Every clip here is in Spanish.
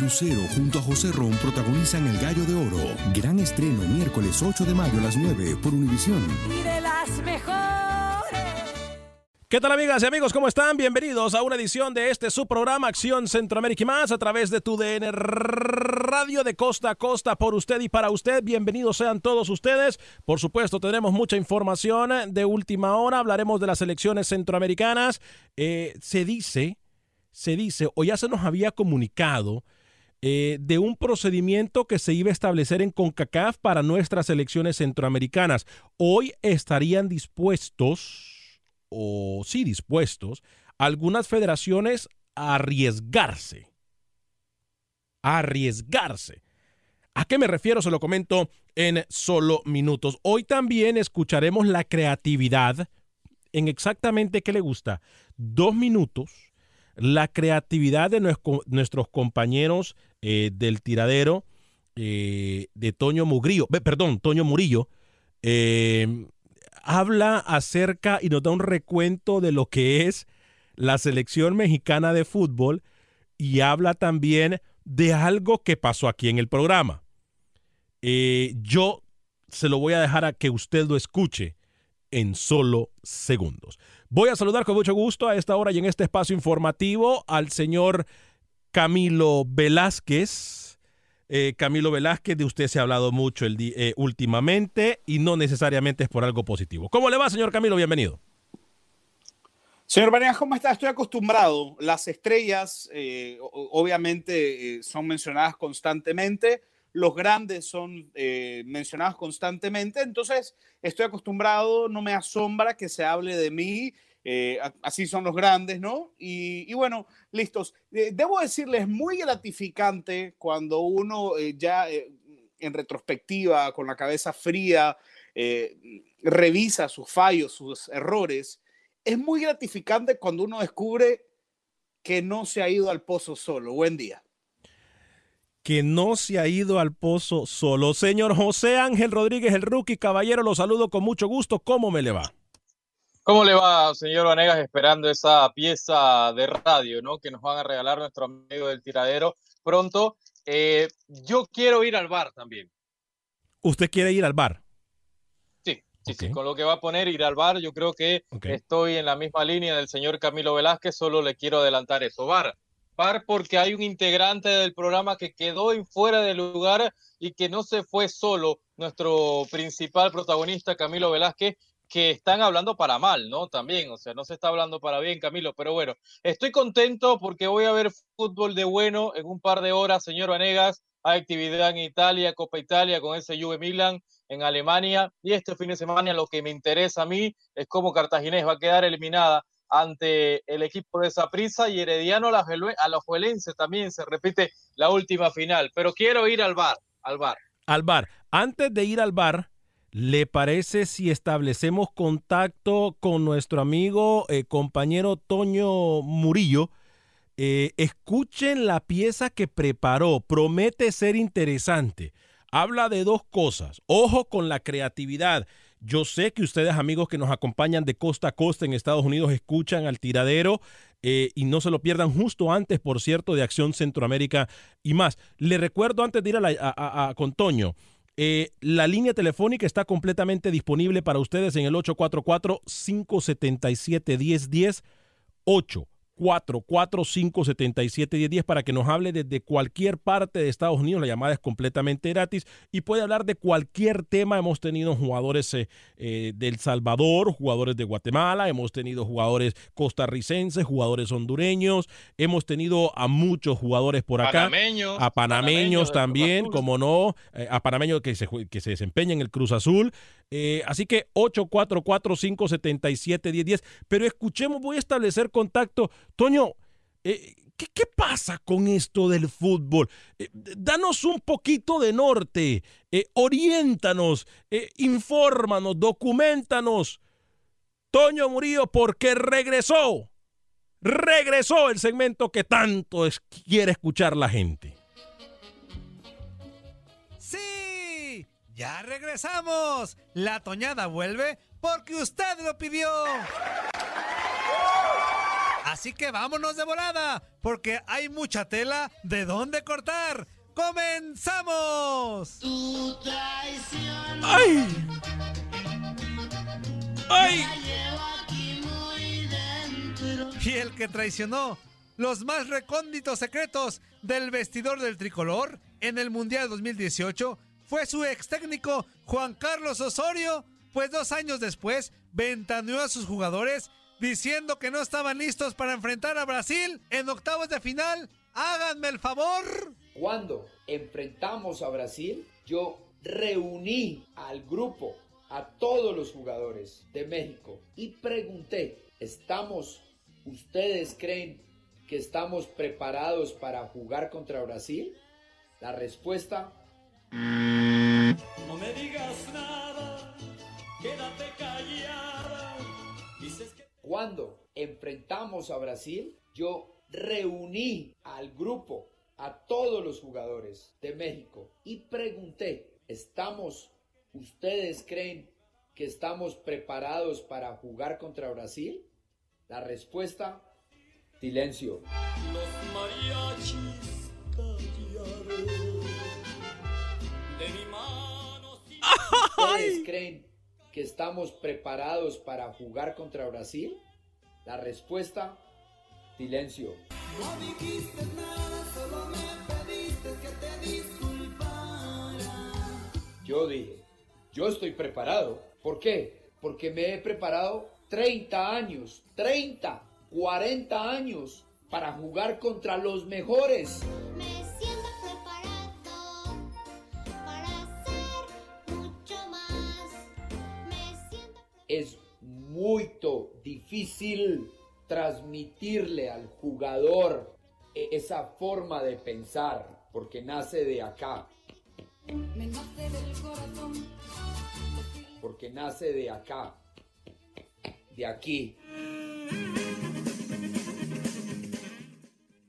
Lucero junto a José Ron protagonizan El Gallo de Oro. Gran estreno miércoles 8 de mayo a las 9 por Univisión. Y de las mejores. ¿Qué tal amigas y amigos? ¿Cómo están? Bienvenidos a una edición de este su programa Acción Centroamérica y más a través de tu DN Radio de costa a costa por usted y para usted. Bienvenidos sean todos ustedes. Por supuesto, tendremos mucha información de última hora. Hablaremos de las elecciones centroamericanas. Eh, se dice, se dice, o ya se nos había comunicado eh, de un procedimiento que se iba a establecer en CONCACAF para nuestras elecciones centroamericanas. Hoy estarían dispuestos o sí dispuestos algunas federaciones a arriesgarse. A arriesgarse. ¿A qué me refiero? Se lo comento en solo minutos. Hoy también escucharemos la creatividad en exactamente qué le gusta. Dos minutos. La creatividad de nuestros compañeros eh, del tiradero eh, de Toño Mugrillo, perdón, Toño Murillo, eh, habla acerca y nos da un recuento de lo que es la selección mexicana de fútbol y habla también de algo que pasó aquí en el programa. Yo se lo voy a dejar a que usted lo escuche en solo segundos. Voy a saludar con mucho gusto a esta hora y en este espacio informativo al señor Camilo Velázquez eh, Camilo Velázquez, de usted se ha hablado mucho eh, últimamente y no necesariamente es por algo positivo. ¿Cómo le va, señor Camilo? Bienvenido. Señor Vanegas, ¿cómo está? Estoy acostumbrado. Las estrellas, eh, obviamente, son mencionadas constantemente. Los grandes son mencionados constantemente. Entonces, estoy acostumbrado. No me asombra que se hable de mí así son los grandes, ¿no? Y, bueno, listos. Eh, debo decirles, muy gratificante cuando uno eh, ya en retrospectiva, con la cabeza fría, revisa sus fallos, sus errores. Es muy gratificante cuando uno descubre que no se ha ido al pozo solo. Buen día. Que no se ha ido al pozo solo. Señor José Ángel Rodríguez, el rookie caballero, lo saludo con mucho gusto. ¿Cómo me le va? ¿Cómo le va, señor Vanegas, esperando esa pieza de radio, ¿no? Que nos van a regalar nuestro amigo del tiradero pronto. Eh, yo quiero ir al bar también. ¿Usted quiere ir al bar? Sí, sí, sí. Con lo que va a poner ir al bar, yo creo que estoy en la misma línea del señor Camilo Velázquez, solo le quiero adelantar eso. Bar. Bar porque hay un integrante del programa que quedó en fuera de lugar y que no se fue solo, nuestro principal protagonista, Camilo Velázquez, que están hablando para mal, ¿no? También, o sea, no se está hablando para bien, Camilo, pero bueno, estoy contento porque voy a ver fútbol de bueno en un par de horas, señor Vanegas. Hay actividad en Italia, Copa Italia con ese Juve Milan en Alemania y este fin de semana lo que me interesa a mí es cómo Cartaginés va a quedar eliminada ante el equipo de Saprissa y Herediano a los Juelenses también se repite la última final, pero quiero ir al bar, al bar. Al bar. Antes de ir al bar, ¿Le parece si establecemos contacto con nuestro amigo, eh, compañero Toño Murillo? Eh, escuchen la pieza que preparó, promete ser interesante. Habla de dos cosas. Ojo con la creatividad. Yo sé que ustedes, amigos que nos acompañan de costa a costa en Estados Unidos, escuchan al tiradero eh, y no se lo pierdan justo antes, por cierto, de Acción Centroamérica y más. Le recuerdo antes de ir a, con Toño, eh, la línea telefónica está completamente disponible para ustedes en el 844-577-1010. 844-577-1010 para que nos hable desde cualquier parte de Estados Unidos. La llamada es completamente gratis y puede hablar de cualquier tema. Hemos tenido jugadores eh, eh, del Salvador, jugadores de Guatemala, hemos tenido jugadores costarricenses, jugadores hondureños, hemos tenido a muchos jugadores por acá. Panameños, a panameños, también, como no, eh, a panameños que se, que se desempeñan en el Cruz Azul. Así que 844-577-1010. Pero escuchemos, voy a establecer contacto. Toño, ¿qué, ¿qué, pasa con esto del fútbol? danos un poquito de norte, oriéntanos, infórmanos, documentanos. Toño Murillo, porque regresó, regresó el segmento que tanto es, quiere escuchar la gente. Ya regresamos. La Toñada vuelve porque usted lo pidió. Así que vámonos de volada, porque hay mucha tela de dónde cortar. ¡Comenzamos! ¡Ay! ¡Ay! Y el que traicionó los más recónditos secretos del vestidor del tricolor en el Mundial 2018 fue su ex técnico Juan Carlos Osorio, pues dos años después ventaneó a sus jugadores diciendo que no estaban listos para enfrentar a Brasil en octavos de final. Háganme el favor. Cuando enfrentamos a Brasil, yo reuní al grupo, a todos los jugadores de México y pregunté, ¿estamos, ustedes creen que estamos preparados para jugar contra Brasil? La respuesta... No me digas nada, quédate callada. Cuando enfrentamos a Brasil, yo reuní al grupo, a todos los jugadores de México y pregunté, ¿estamos, ustedes creen que estamos preparados para jugar contra Brasil? La respuesta, silencio. Los mariachis callaron. ¿Ustedes creen que estamos preparados para jugar contra Brasil? La respuesta, silencio. No dijiste nada, solo me pediste que te disculpara. Yo dije, yo estoy preparado. ¿Por qué? Porque me he preparado 30 años, 30, 40 años para jugar contra los mejores. Me Es muy difícil transmitirle al jugador e- esa forma de pensar, porque nace de acá, me nace del corazón. porque nace de acá, de aquí.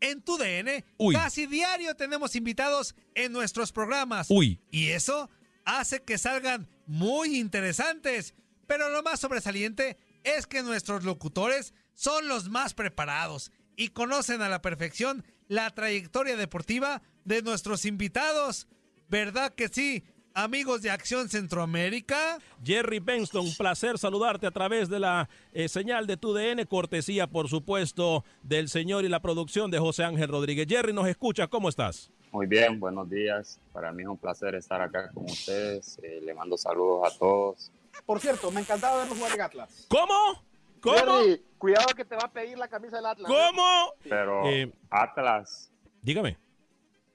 En tu DN, Uy. casi diario tenemos invitados en nuestros programas. Uy. Y eso hace que salgan muy interesantes. Pero lo más sobresaliente es que nuestros locutores son los más preparados y conocen a la perfección la trayectoria deportiva de nuestros invitados. ¿Verdad que sí, amigos de Acción Centroamérica? Jerry Benston, un placer saludarte a través de la eh, señal de tu DN, cortesía, por supuesto, del señor y la producción de José Ángel Rodríguez. Jerry, nos escucha, ¿cómo estás? Muy bien, buenos días. Para mí es un placer estar acá con ustedes. Eh, le mando saludos a todos. Por cierto, me encantaba verlo jugar en Atlas. ¿Cómo? ¿Cómo? Jerry, cuidado que te va a pedir la camisa del Atlas. ¿eh? ¿Cómo? Pero Eh, Atlas, Dígame.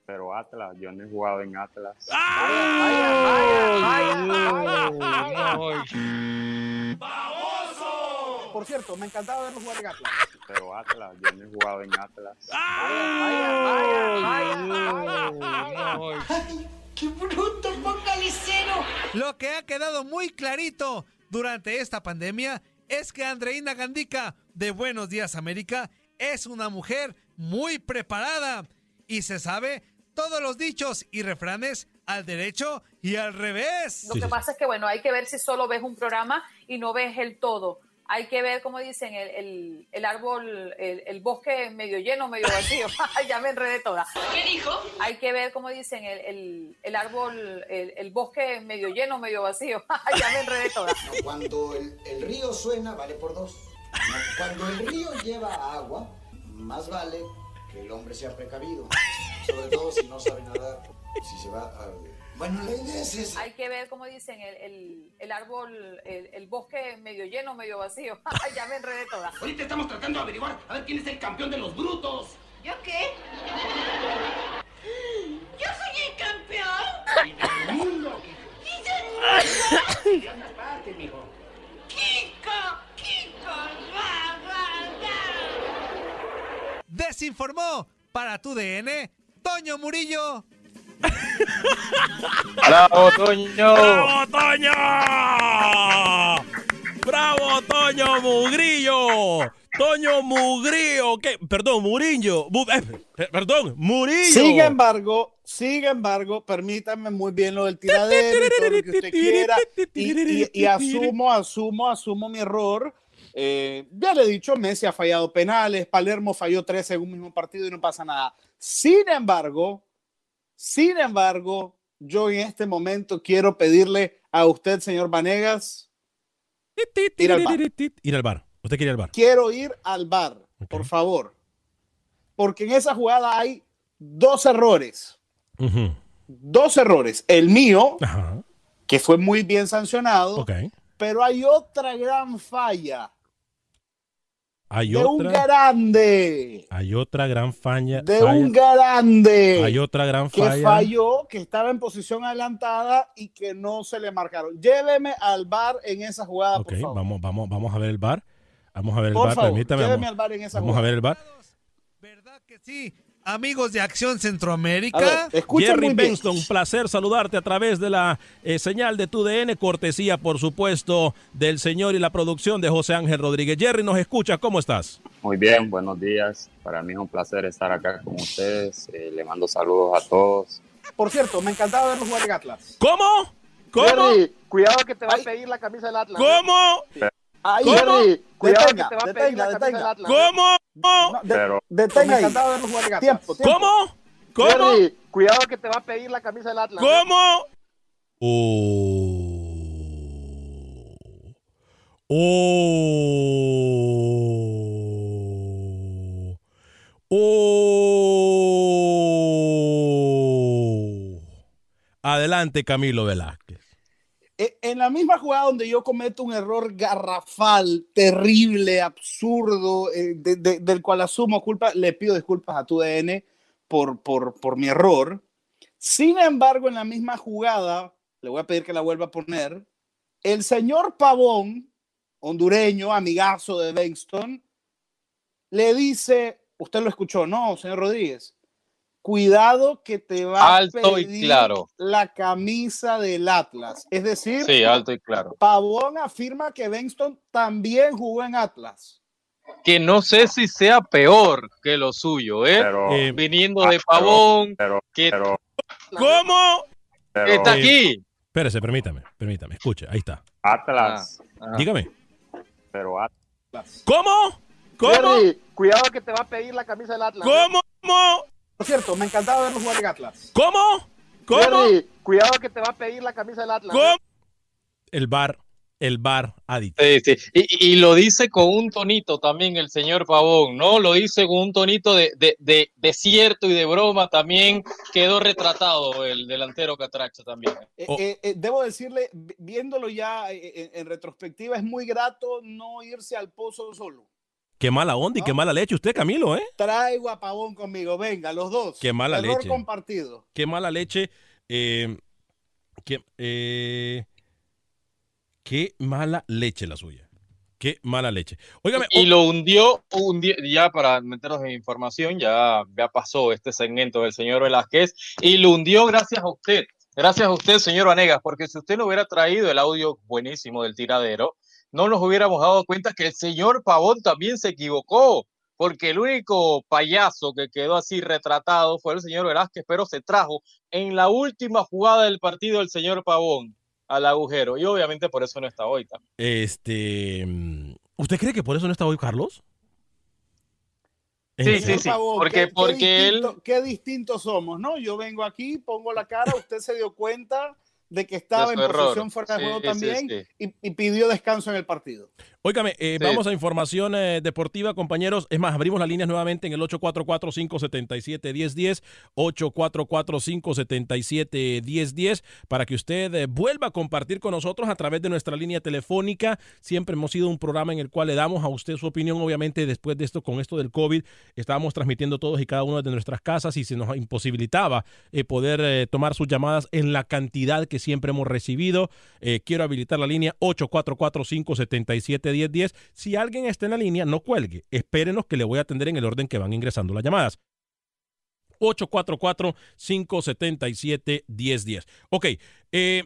pero Atlas, yo no he jugado en Atlas. Por cierto, me encantaba verlo jugar en Atlas. Pero Atlas, yo no he jugado en Atlas. ¡Qué bruto, focalicero! Lo que ha quedado muy clarito durante esta pandemia es que Andreina Gandica de Buenos Días América es una mujer muy preparada y se sabe todos los dichos y refranes al derecho y al revés. Lo que pasa es que, bueno, hay que ver si solo ves un programa y no ves el todo. Hay que ver, como dicen, el, el, el árbol, el, el bosque medio lleno, medio vacío. ya me enredé toda. ¿Qué dijo? Hay que ver, como dicen, el, el, el árbol, el, el bosque medio lleno, medio vacío. ya me enredé toda. Cuando el, el río suena, vale por dos. Cuando el río lleva agua, más vale que el hombre sea precavido, sobre todo si no sabe nadar, si se va a... Bueno, la idea es esa. Hay que ver, como dicen, el, el, el árbol, el, el bosque medio lleno, medio vacío. ya me enredé toda. Ahorita estamos tratando de averiguar a ver quién es el campeón de los brutos. ¿Yo qué? ¿Yo soy el campeón? ¡Y del mundo! ¡Y del ¡Y de otras partes, mijo! Kiko! ¡Kiko! ¡Va, va, va! Desinformó para tu DN, Toño Murillo. ¡Bravo, Toño! ¡Bravo, Toño! ¡Bravo, Toño Mugrillo! Toño Mugrillo, ¿qué? Perdón, Murillo. Eh, pe- perdón, Murillo. Sin embargo, sin embargo, permítanme muy bien lo del tiradero y todo lo que usted quiera. Y, y- y asumo, asumo, asumo mi error. Eh, ya le he dicho, Messi ha fallado penales, Palermo falló tres en un mismo partido y no pasa nada. Sin embargo, sin embargo, yo en este momento quiero pedirle a usted, señor Vanegas, ir al bar. Ir al bar. Usted quiere ir al bar. Quiero ir al bar, por favor. Porque en esa jugada hay dos errores. Dos errores. El mío, Ajá. que fue muy bien sancionado, pero hay otra gran falla Hay de un grande, hay otra gran falla. de falla- un grande Hay otra gran que falla. falló, que estaba en posición adelantada y que no se le marcaron. Lléveme al bar en esa jugada, Ok, por favor. vamos, vamos, vamos a ver el bar. Vamos a ver el bar, favor, permítame. lléveme Vamos, al bar en esa vamos a ver el bar. Sí, amigos de Acción Centroamérica. Ver, Jerry. Benston, un placer saludarte a través de la eh, señal de tu DN, cortesía, por supuesto, del señor y la producción de José Ángel Rodríguez. Jerry, ¿nos escuchas? ¿Cómo estás? Muy bien, buenos días. Para mí es un placer estar acá con ustedes. Eh, le mando saludos a todos. Por cierto, me encantaba verlo jugar en Atlas. ¿Cómo? ¿Cómo? Jerry, cuidado que te va a pedir la camisa del Atlas. ¿Cómo? Ahí, ¿Cómo? Jerry, Cuidado detenga, que te va a pedir detenga, la camisa detenga. del Atlas. ¿Cómo? No, de- Pero, detenga ahí. Tiempo, tiempo. ¿Cómo? ¿Cómo? Jerry, cuidado que te va a pedir la camisa del Atlas. ¿Cómo? Oh. Oh. Oh. Adelante, Camilo Velázquez. E- En la misma jugada donde yo cometo un error garrafal, terrible, absurdo, eh, de- de- del cual asumo culpa, le pido disculpas a tu DN por, por, por mi error. Sin embargo, en la misma jugada, le voy a pedir que la vuelva a poner, el señor Pavón, hondureño, amigazo de Benston, le dice, usted lo escuchó, no, señor Rodríguez, cuidado que te va Alto a y pedir claro. la camisa del Atlas. Es decir, Sí, alto y claro. Pavón afirma que Benston también jugó en Atlas. Que no sé si sea peor que lo suyo, ¿eh? pero, Eh, Viniendo ah, de Pavón, pero, que pero, ¿Cómo? pero, está aquí. Espérese, permítame, permítame, escuche, ahí está. Atlas, Ajá. Dígame. pero Atlas. ¿Cómo? ¿Cómo? Jerry, cuidado que te va a pedir la camisa del Atlas. ¿Cómo? Por cierto, me encantaba verlo jugar en Atlas. ¿Cómo? ¿Cómo? Jerry, cuidado que te va a pedir la camisa del Atlas. ¿Cómo? El bar, el bar adicto. Sí, sí. Y, y lo dice con un tonito también el señor Pavón, ¿no? Lo dice con un tonito de, de, de, de cierto y de broma también. Quedó retratado el delantero Catracho también. Eh, Oh. eh, eh, debo decirle, vi- viéndolo ya eh, eh, en, retrospectiva, es muy grato no irse al pozo solo. Qué mala onda y qué mala leche usted, Camilo, ¿eh? Traigo a Pavón conmigo, venga, los dos. Qué mala Error leche. compartido. Qué mala leche. eh, qué, eh, qué mala leche la suya. Qué mala leche. Óigame, Y lo hundió, hundió- ya para meternos en información, ya, ya pasó este segmento del señor Velázquez y lo hundió gracias a usted. Gracias a usted, señor Vanegas, porque si usted no hubiera traído el audio buenísimo del tiradero, no nos hubiéramos dado cuenta que el señor Pavón también se equivocó, porque el único payaso que quedó así retratado fue el señor Velázquez, pero se trajo en la última jugada del partido el señor Pavón al agujero y obviamente por eso no está hoy también. este. ¿Usted cree que por eso no está hoy Carlos? ¿En Sí, sí, sí. Pavón, porque- qué- qué porque él- Qué distintos somos, ¿no? Yo vengo aquí, pongo la cara, usted se dio cuenta de que estaba De en error. posición fuera de Sí, juego sí, también sí. Y, y pidió descanso en el partido. Óigame, eh, Sí. vamos a información eh, deportiva, compañeros. Es más, abrimos las líneas nuevamente en el 844-577-1010, 844-577-1010, para que usted eh, vuelva a compartir con nosotros a través de nuestra línea telefónica. Siempre hemos sido un programa en el cual le damos a usted su opinión. Obviamente, después de esto, con esto del COVID, estábamos transmitiendo todos y cada uno de nuestras casas y se nos imposibilitaba poder tomar sus llamadas en la cantidad que siempre hemos recibido. Quiero habilitar la línea 844-577-1010. Si alguien está en la línea, no cuelgue. Espérenos que le voy a atender en el orden que van ingresando las llamadas. 844-577-1010. Ok, eh,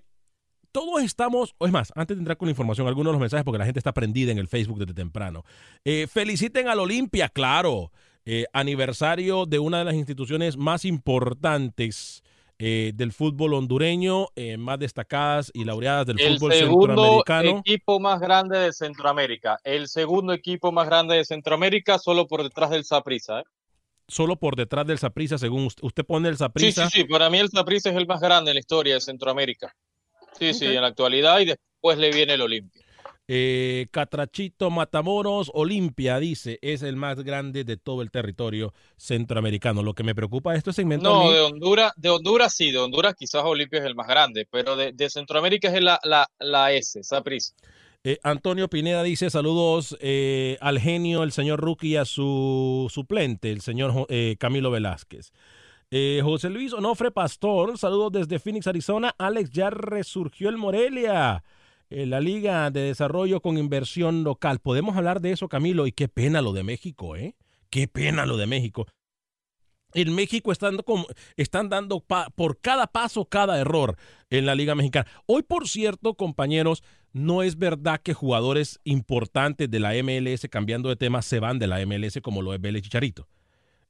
todos estamos, o es más, antes de entrar con la información, algunos de los mensajes, porque la gente está prendida en el Facebook desde temprano. Eh, feliciten al Olimpia, claro. Eh, aniversario de una de las instituciones más importantes eh, del fútbol hondureño, eh, más destacadas y laureadas del El fútbol segundo centroamericano. equipo más grande de Centroamérica. El segundo equipo más grande de Centroamérica, solo por detrás del Saprissa. ¿eh? Solo por detrás del Saprissa, según usted, usted pone el Sí, Saprissa. sí, sí. Para mí el Saprissa es el más grande en la historia de Centroamérica. Sí, sí, en la actualidad y después le viene el Olimpia. Eh, Catrachito Matamoros, Olimpia, dice, es el más grande de todo el territorio centroamericano. Lo que me preocupa de este segmento. No, mí- de Honduras, de Honduras sí, de Honduras quizás Olimpia es el más grande, pero de, de Centroamérica es la, la, la S, Saprissa. Eh, Antonio Pineda dice saludos eh, al genio, el señor y a su suplente, el señor eh, Camilo Velázquez. José Luis Onofre Pastor, saludos desde Phoenix, Arizona. Alex, ya resurgió el Morelia, eh, la Liga de Desarrollo con Inversión Local. Podemos hablar de eso, Camilo, y qué pena lo de México, ¿eh? Qué pena lo de México. En México están, están dando por cada paso, cada error en la Liga Mexicana. Hoy, por cierto, compañeros, no es verdad que jugadores importantes de la MLS, cambiando de tema, se van de la MLS como lo es Vélez Chicharito.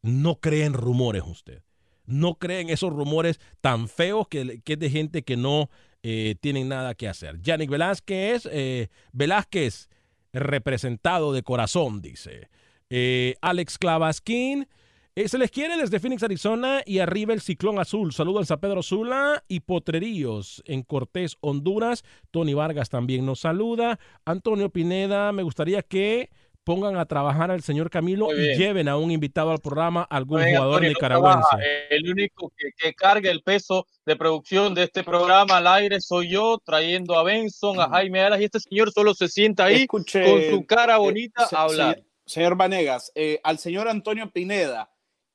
No creen rumores usted. No creen esos rumores tan feos que, que es de gente que no eh, tienen nada que hacer. Yannick Velázquez, eh, Velázquez, representado de corazón, dice. Eh, Alex Clavasquín. eh, se les quiere desde Phoenix, Arizona y arriba el ciclón azul. Saludos en San Pedro Sula y Potreríos en Cortés, Honduras. Tony Vargas también nos saluda. Antonio Pineda, me gustaría que pongan a trabajar al señor Camilo y lleven a un invitado al programa, algún jugador no nicaragüense. trabaja. El único que, que carga el peso de producción de este programa al aire soy yo, trayendo a Benson, a Jaime Alas, y este señor solo se sienta ahí con su cara eh, bonita se- a hablar. Señor, señor Vanegas, eh, al señor Antonio Pineda,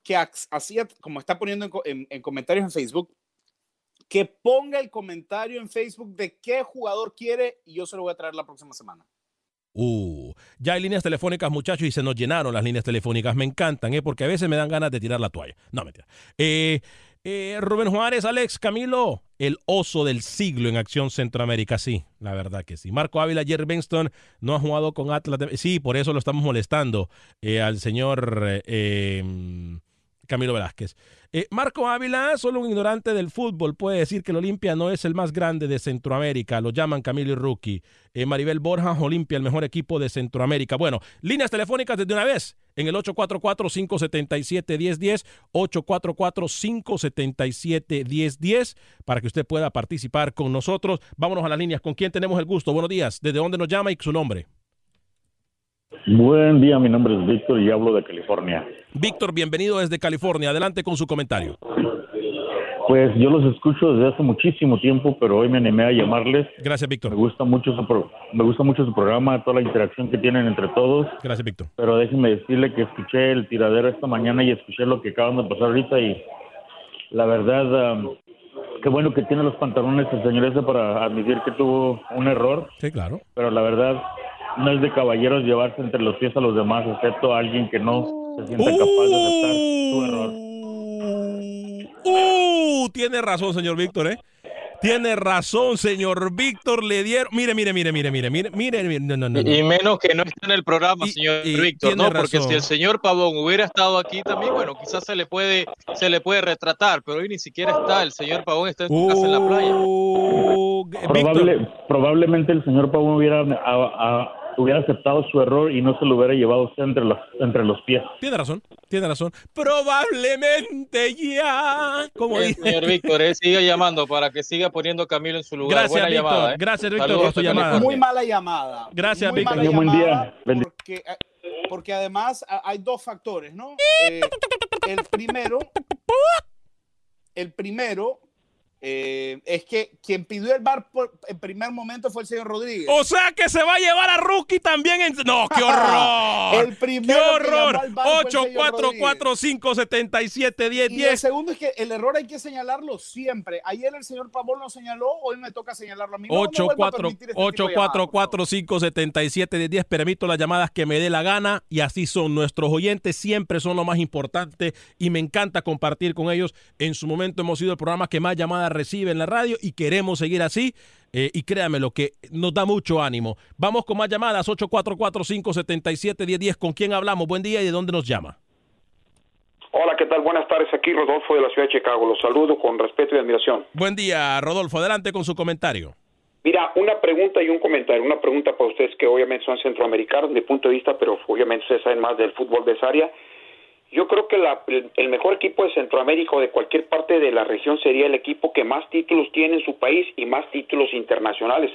que hacía, como está poniendo en, co- en- en comentarios en Facebook, que ponga el comentario en Facebook de qué jugador quiere y yo se lo voy a traer la próxima semana. Uh, ya hay líneas telefónicas, muchachos, y se nos llenaron las líneas telefónicas. Me encantan, ¿eh? porque a veces me dan ganas de tirar la toalla. No, mentira. Eh, eh, Rubén Juárez, Alex, Camilo, el oso del siglo en Acción Centroamérica. Sí, la verdad que sí. Marco Ávila, Jerry Benston no ha jugado con Atlas. Sí, por eso lo estamos molestando eh, al señor eh, Camilo Velázquez. Eh, Marco Ávila, solo un ignorante del fútbol, puede decir que el Olimpia no es el más grande de Centroamérica. Lo llaman Camilo y Rookie. Eh, Maribel Borja, Olimpia, el mejor equipo de Centroamérica. Bueno, líneas telefónicas desde una vez en el 844-577-1010, 844-577-1010, para que usted pueda participar con nosotros. Vámonos a las líneas. ¿Con quién tenemos el gusto? Buenos días. ¿Desde dónde nos llama y su nombre? Buen día, mi nombre es Víctor y hablo de California. Víctor, bienvenido desde California. Adelante con su comentario. Pues yo los escucho desde hace muchísimo tiempo, pero hoy me animé a llamarles. Gracias, Víctor. Me gusta mucho su pro- me gusta mucho su programa, toda la interacción que tienen entre todos. Gracias, Víctor. Pero déjenme decirle que escuché el tiradero esta mañana y escuché lo que acaban de pasar ahorita y la verdad, am, qué bueno que tiene los pantalones el señor ese para admitir que tuvo un error. Sí, claro. Pero la verdad, no es de caballeros llevarse entre los pies a los demás, excepto a alguien que no se sienta capaz de aceptar su error. Uh, tiene razón, señor Víctor, ¿eh? Tiene razón, señor Víctor. Le dieron. Mire, mire, mire, mire, mire, mire, mire, mire. No, no, no. Y menos que no está en el programa, señor Víctor, tiene ¿no? Porque razón. si el señor Pavón hubiera estado aquí también, bueno, quizás se le puede, se le puede retratar, pero hoy ni siquiera está. El señor Pavón está en su casa en la playa. Uh, Probable- probablemente el señor Pavón hubiera a- a- hubiera aceptado su error y no se lo hubiera llevado usted entre los, entre los pies. Tiene razón, tiene razón. Probablemente ya. Como Eh, dice. señor Víctor, eh, siga llamando para que siga poniendo a Camilo en su lugar. Gracias, Buena Víctor. llamada, eh. Gracias, Víctor, Saludos por tu a llamada. Muy mala llamada. Gracias, Muy Víctor. mala Buen día. Porque, porque además hay dos factores, ¿no? Eh, el primero, el primero eh, es que quien pidió el bar por, en primer momento fue el señor Rodríguez. O sea que se va a llevar a Rookie también en... No, qué horror. El primero ¡Qué horror! el señor 844-577-1010. Y el segundo es que el error hay que señalarlo siempre. Ayer el señor Pavón lo señaló, hoy me toca señalarlo a mí. No, no vuelvo a permitir este. 844-577-1010. Permito las llamadas que me dé la gana y así son. Nuestros oyentes siempre son lo más importante y me encanta compartir con ellos. En su momento hemos sido el programa que más llamadas recibe en la radio y queremos seguir así. Eh, y créame lo que nos da mucho ánimo. Vamos con más llamadas. 844-577-1010. ¿Con quién hablamos? Buen día y de dónde nos llama. Hola, ¿qué tal? Buenas tardes. Aquí Rodolfo de la ciudad de Chicago. Los saludo con respeto y admiración. Buen día, Rodolfo. Adelante con su comentario. Mira, una pregunta y un comentario. Una pregunta para ustedes que obviamente son centroamericanos, de mi punto de vista, pero obviamente ustedes saben más del fútbol de esa área. Yo creo que la- el, mejor equipo de Centroamérica o de cualquier parte de la región sería el equipo que más títulos tiene en su país y más títulos internacionales.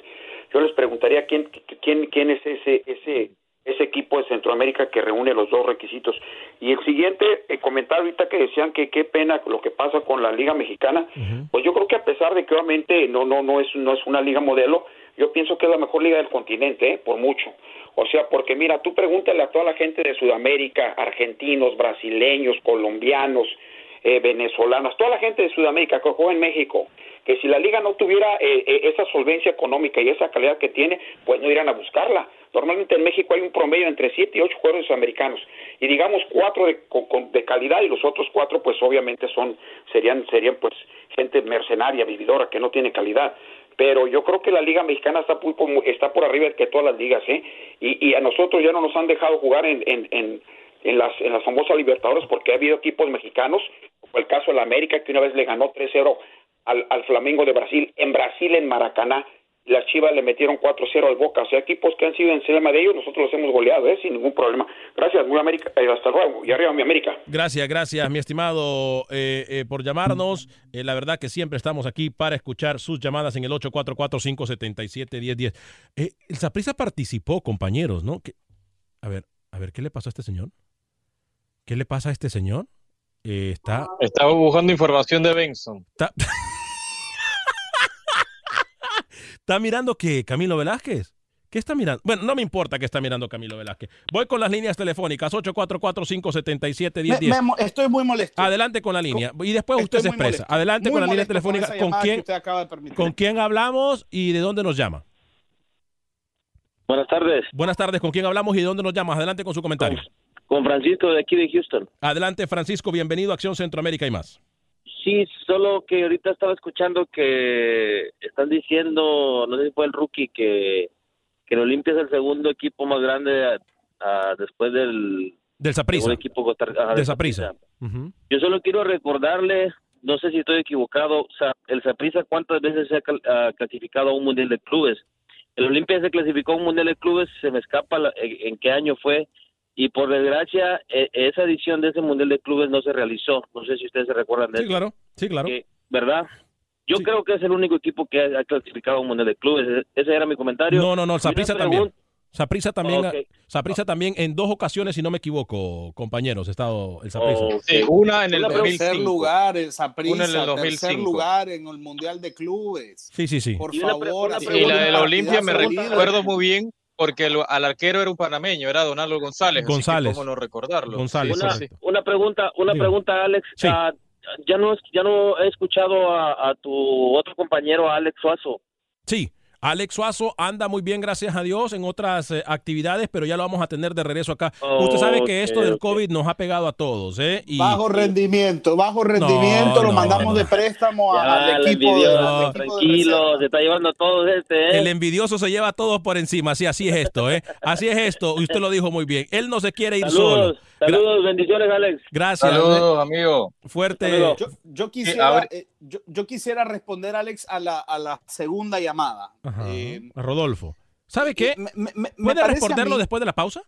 Yo les preguntaría quién, quién, quién es ese, ese, ese equipo de Centroamérica que reúne los dos requisitos. Y el siguiente eh, comentario ahorita que decían que qué pena lo que pasa con la Liga Mexicana, pues yo creo que a pesar de que obviamente no no no es no es una liga modelo, yo pienso que es la mejor liga del continente, ¿eh? por mucho. O sea, porque mira, tú pregúntale a toda la gente de Sudamérica, argentinos, brasileños, colombianos, eh, venezolanas, toda la gente de Sudamérica que juega en México, que si la liga no tuviera eh, eh, esa solvencia económica y esa calidad que tiene, pues no irán a buscarla. Normalmente en México hay un promedio entre 7 y 8 jugadores sudamericanos y digamos cuatro de, con- con- de calidad y los otros cuatro pues obviamente son serían serían pues gente mercenaria, vividora que no tiene calidad. Pero yo creo que la liga mexicana está muy está por arriba que todas las ligas, ¿eh? Y, y a nosotros ya no nos han dejado jugar en, en, en, en las en las famosas Libertadores porque ha habido equipos mexicanos, como el caso de la América que una vez le ganó 3-0 al, al Flamengo de Brasil, en Brasil, en Maracaná, las Chivas le metieron 4-0 al Boca, o sea, equipos que han sido encima de ellos, nosotros los hemos goleado, ¿eh? sin ningún problema. Gracias, muy América, eh, hasta luego, y arriba mi América. Gracias, gracias, mi estimado, eh, eh, por llamarnos. Eh, la verdad que siempre estamos aquí para escuchar sus llamadas en el 844-577-1010. Eh, el Saprissa participó, compañeros, ¿no? A ver, a ver, ¿qué le pasó a este señor? ¿Qué le pasa a este señor? Eh, está, Estaba buscando información de Benson. está, está mirando que Camilo Velázquez. ¿Qué está mirando? Bueno, no me importa que está mirando Camilo Velázquez. Voy con las líneas telefónicas, 844-577-1010. Me- me mo- estoy muy molesto. Adelante con la línea. Y después usted Estoy se expresa. molesto. Adelante Muy con la línea con telefónica. ¿Con quién. ¿Con quién hablamos y de dónde nos llama? Buenas tardes. Buenas tardes. ¿Con quién hablamos y de dónde nos llamas? Adelante con su comentario. Con Francisco de aquí de Houston. Adelante, Francisco. Bienvenido a Acción Centroamérica y más. Sí, solo que ahorita estaba escuchando que están diciendo, no sé si fue el rookie, que, que el Olimpia es el segundo equipo más grande después del Del segundo equipo Costa- ajá, De del Saprissa. Yo solo quiero recordarle, no sé si estoy equivocado, o sea, el Saprissa cuántas veces se ha cal- clasificado a un Mundial de Clubes. El Olimpia se clasificó a un Mundial de Clubes, se me escapa la- en, en qué año fue, y por desgracia e- esa edición de ese Mundial de Clubes no se realizó. No sé si ustedes se recuerdan de Sí, eso. claro. Sí, claro. Que- ¿Verdad? Yo creo que es el único equipo que ha, ha clasificado a un Mundial de Clubes. E- Ese era mi comentario. No, no, no. Y una Saprissa también. Saprissa también, Ok. Saprissa también en dos ocasiones, si no me equivoco, compañeros, ha estado el Saprissa. Sí, una en el Tercer 2005. lugar en Una Saprissa, en el tercer 2005. lugar en el Mundial de Clubes. Sí, sí, sí. Por Y una pre- favor, una Y la de la partidazo Olimpia me recuerdo muy bien porque el- al arquero era un panameño, era Donaldo González. González. cómo no recordarlo. González, Sí, una, una pregunta, una pregunta, Alex. Sí. Ah, ya no es- ya no he escuchado a, a tu otro compañero, Alex Suazo. Sí, Alex Suazo anda muy bien, gracias a Dios, en otras eh, actividades, pero ya lo vamos a tener de regreso acá. Usted sabe que esto del. COVID nos ha pegado a todos, ¿eh? Y Bajo rendimiento, bajo rendimiento, lo no, mandamos no. de préstamo Ya, al equipo equipo de tranquilo, se está llevando a todos este, ¿eh? el envidioso se lleva a todos por encima, sí, así es esto, ¿eh? Así es esto, y usted lo dijo muy bien. Él no se quiere ir Saludos, solo. Gra- saludos, bendiciones, Alex. gracias. Saludos, amigo. ¿eh? Fuerte. Saludos. Yo, yo a quisiera, eh, yo, yo quisiera responder, Alex, a la, a la segunda llamada. Ajá, Eh, a Rodolfo. ¿Sabe qué? ¿Puede parece a responderlo después de la pausa?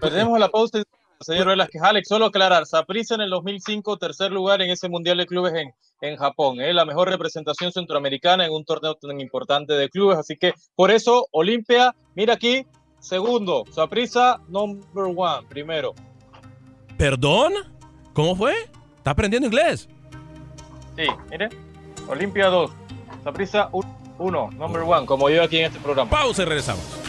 Perdemos la pausa, señor Velázquez. Alex, solo aclarar, Saprissa en el 2005, tercer lugar en ese Mundial de Clubes en, en Japón, ¿eh? la mejor representación centroamericana en un torneo tan importante de clubes, así que por eso Olimpia, mira aquí, segundo, Saprissa, number one, primero. ¿Perdón? ¿Cómo fue? ¿Está aprendiendo inglés? Sí, mire, Olimpia 2, Saprissa 1, number one, como yo aquí en este programa. Pausa y regresamos.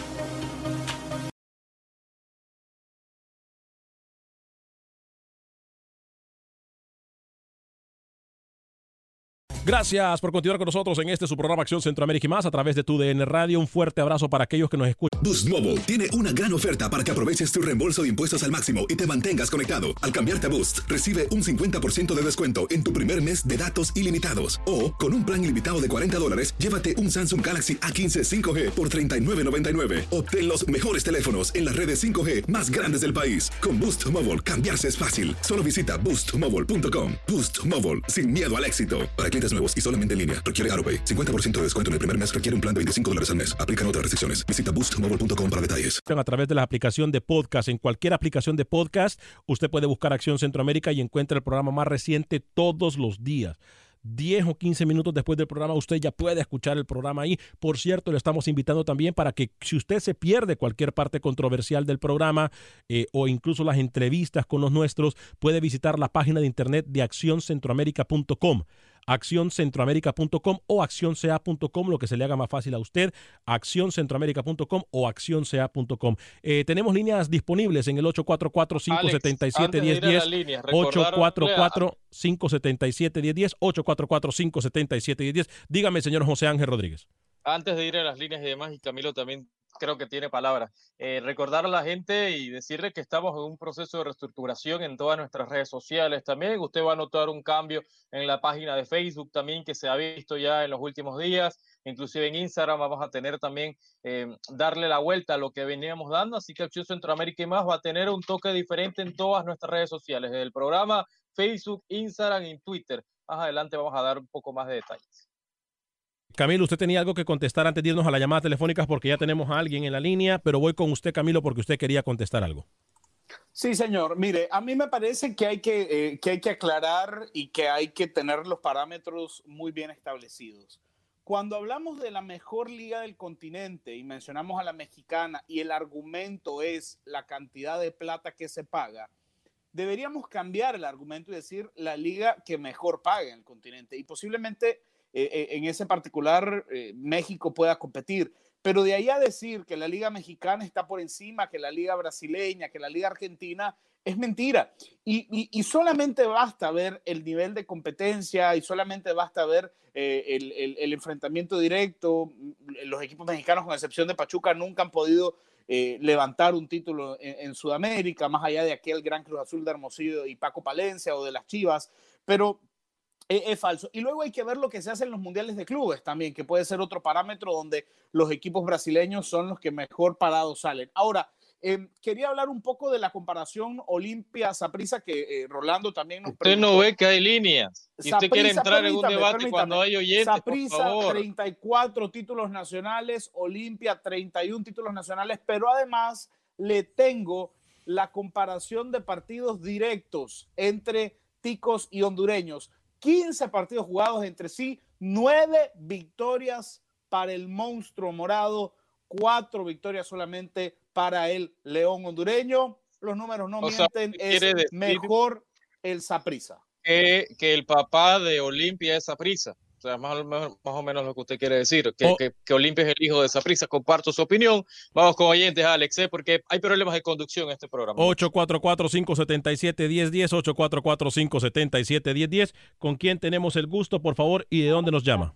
Gracias por continuar con nosotros en este su programa Acción Centroamérica y más a través de tu DN Radio. Un fuerte abrazo para aquellos que nos escuchan. Boost Mobile tiene una gran oferta para que aproveches tu reembolso de impuestos al máximo y te mantengas conectado. Al cambiarte a Boost, recibe un 50% de descuento en tu primer mes de datos ilimitados. O, con un plan ilimitado de 40 dólares, llévate un Samsung Galaxy A15 5G por $39.99. Obtén los mejores teléfonos en las redes 5G más grandes del país. Con Boost Mobile, cambiarse es fácil. Solo visita boostmobile.com. Boost Mobile, sin miedo al éxito. Para clientes y solamente en línea, requiere AroPay. 50% de descuento en el primer mes requiere un plan de 25 dólares al mes. Aplican otras restricciones. Visita boostmobile.com para detalles. a través de la aplicación de podcast. En cualquier aplicación de podcast, usted puede buscar Acción Centroamérica y encuentra el programa más reciente todos los días. 10 o 15 minutos después del programa, usted ya puede escuchar el programa ahí. Por cierto, le estamos invitando también para que si usted se pierde cualquier parte controversial del programa eh, o incluso las entrevistas con los nuestros, puede visitar la página de internet de accioncentroamérica.com accioncentroamérica.com o accionca.com, lo que se le haga más fácil a usted, accioncentroamérica.com o accionca.com. Eh, tenemos líneas disponibles en el 844-577-1010, 844-577-1010, 844-577-1010. Dígame, señor José Ángel Rodríguez. antes de ir a las líneas y demás, y Camilo también creo que tiene palabras, eh, recordar a la gente y decirle que estamos en un proceso de reestructuración en todas nuestras redes sociales también. Usted va a notar un cambio en la página de Facebook también que se ha visto ya en los últimos días. Inclusive en Instagram vamos a tener también eh, darle la vuelta a lo que veníamos dando. Así que Acción Centroamérica y más va a tener un toque diferente en todas nuestras redes sociales, desde el programa, Facebook, Instagram y Twitter. Más adelante vamos a dar un poco más de detalles. Camilo, usted tenía algo que contestar antes de irnos a la llamada telefónica porque ya tenemos a alguien en la línea, pero voy con usted, Camilo, porque usted quería contestar algo. Sí, señor. Mire, a mí me parece que hay que, eh, que hay que aclarar y que hay que tener los parámetros muy bien establecidos. Cuando hablamos de la mejor liga del continente y mencionamos a la mexicana y el argumento es la cantidad de plata que se paga, deberíamos cambiar el argumento y decir la liga que mejor paga en el continente. Y posiblemente eh, eh, en ese particular eh, México pueda competir. Pero de ahí a decir que la liga mexicana está por encima, que la liga brasileña, que la liga argentina, es mentira. Y, solamente basta ver el nivel de competencia y solamente basta ver eh, el, enfrentamiento directo. Los equipos mexicanos, con excepción de Pachuca, nunca han podido eh, levantar un título en Sudamérica, más allá de aquel Gran Cruz Azul de Hermosillo y Paco Palencia o de las Chivas. Pero es, es falso. Y luego hay que ver lo que se hace en los mundiales de clubes también, que puede ser otro parámetro donde los equipos brasileños son los que mejor parados salen. Ahora, eh, quería hablar un poco de la comparación Olimpia-Saprissa, que eh, Rolando también nos Usted no ve que hay líneas. Y usted quiere entrar en un debate permítame. cuando hay oyentes, por favor. 34 títulos nacionales, Olimpia, 31 títulos nacionales, pero además le tengo la comparación de partidos directos entre ticos y hondureños. 15 partidos jugados entre sí, 9 victorias para el monstruo morado, 4 victorias solamente para el león hondureño. Los números no O mienten, ¿qué es decir? mejor el Saprissa. que, que el papá de Olimpia es Saprissa. O sea, más o, menos, más o menos lo que usted quiere decir, que, Oh. que, que Olimpia es el hijo de Saprissa. Comparto su opinión. Vamos con oyentes, Alex, ¿eh? porque hay problemas de conducción en este programa. 844-577-1010, 844-577-1010. ¿Con quién tenemos el gusto, por favor, y de dónde nos llama?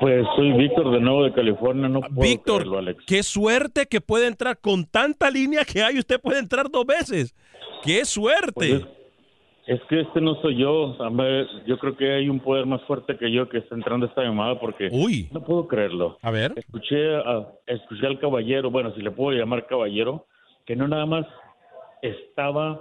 Pues soy Víctor de nuevo de California, no puedo Víctor, creerlo, Alex. qué suerte que puede entrar con tanta línea que hay, usted puede entrar dos veces. ¡Qué suerte! Pues es, es que este no soy yo. A ver, yo creo que hay un poder más fuerte que yo que está entrando esta llamada porque no puedo creerlo. A ver. Escuché, a- escuché al caballero, bueno, si le puedo llamar caballero, que no nada más estaba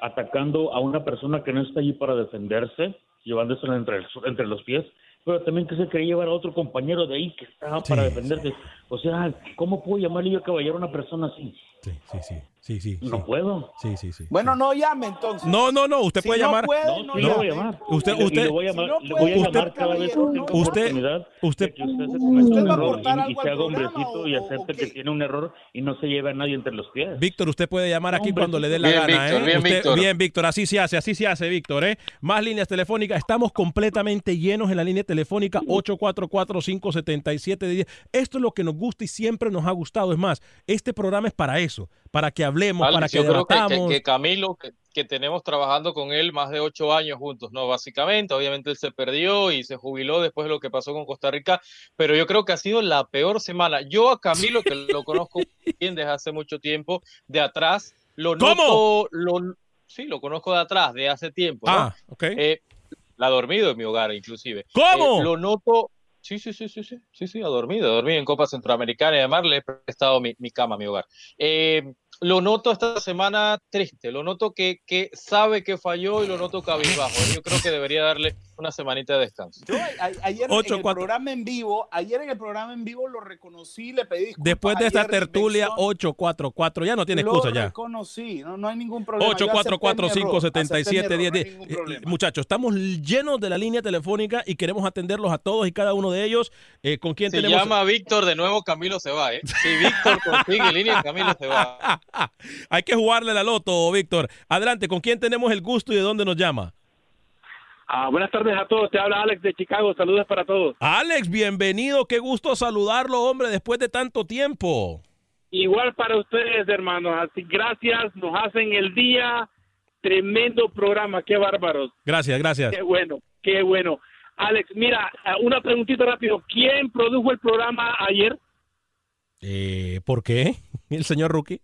atacando a una persona que no está allí para defenderse, llevándosela entre, el- entre los pies, pero también que se quería llevar a otro compañero de ahí que estaba para defenderse. O sea, ¿cómo puedo llamarle yo caballero a una persona así? Sí, sí, sí. Sí, sí. No puedo. Sí, sí, sí. Bueno, no llame entonces. No, no, no, usted Si puede no llamar. puede, No, no le voy a llamar. Usted- usted- le voy a llamar, Si no le voy a puede, llamar cada vez que tenga. Usted- oportunidad usted- que usted se cometa ¿Usted un va a error aportar y, se haga hombrecito o- y acepte que tiene un error y no se lleve a nadie entre los pies. Víctor, usted puede llamar aquí Hombre, cuando le dé la Bien, gana, Víctor, ¿eh? bien, Usted- Víctor. bien, Víctor, así se hace, así se hace, Víctor, ¿eh? Más líneas telefónicas, estamos completamente llenos en la línea telefónica 844-577-10. Esto es lo que nos gusta y siempre nos ha gustado. Es más, este programa es para eso, para que hablemos, Alex, para que yo creo que, que- debatamos. que Camilo, que, que tenemos trabajando con él más de ocho años juntos, ¿no? Básicamente, obviamente él se perdió y se jubiló después de lo que pasó con Costa Rica, pero yo creo que ha sido la peor semana. Yo a Camilo, que lo conozco bien desde hace mucho tiempo, de atrás, lo ¿Cómo? noto, lo, sí, lo conozco de atrás, de hace tiempo, ¿no? Ah, ok. Eh, la ha dormido en mi hogar, inclusive. ¿Cómo? Eh, lo noto. Sí, sí, sí, sí, sí, sí, sí, ha dormido, ha dormido en Copa Centroamericana y además le he prestado mi, mi cama, mi hogar. Eh, lo noto esta semana triste, lo noto que, que sabe que falló y lo noto cabizbajo. Yo creo que debería darle una semanita de descanso. Yo a- ayer Ocho, en el cuatro. programa en vivo, ayer en el programa en vivo lo reconocí, le pedí disculpas. Después de esta tertulia, Benson, 844, ya no tiene lo excusa ya. reconocí, no, no hay ningún problema. Yo acepté mi error, acepté mi 844-577-10. error, no hay Eh. Muchachos, estamos llenos de la línea telefónica y queremos atenderlos a todos y cada uno de ellos. Eh, ¿Con quién Si tenemos? llama a Víctor de nuevo, Camilo se va, ¿eh? Si Víctor consigue línea, Camilo se va. Hay que jugarle la loto, Víctor. Adelante, ¿con quién tenemos el gusto y de dónde nos llama? Ah, buenas tardes a todos. Te habla Alex de Chicago. Saludos para todos. Alex, bienvenido. Qué gusto saludarlo, hombre, después de tanto tiempo. Igual para ustedes, hermanos. Así, gracias. Nos hacen el día. Tremendo programa. Qué bárbaros. Gracias, gracias. Qué bueno. Qué bueno. Alex, mira, ah, una preguntita rápido. ¿Quién produjo el programa ayer? Eh, ¿Por qué? ¿El señor Rookie?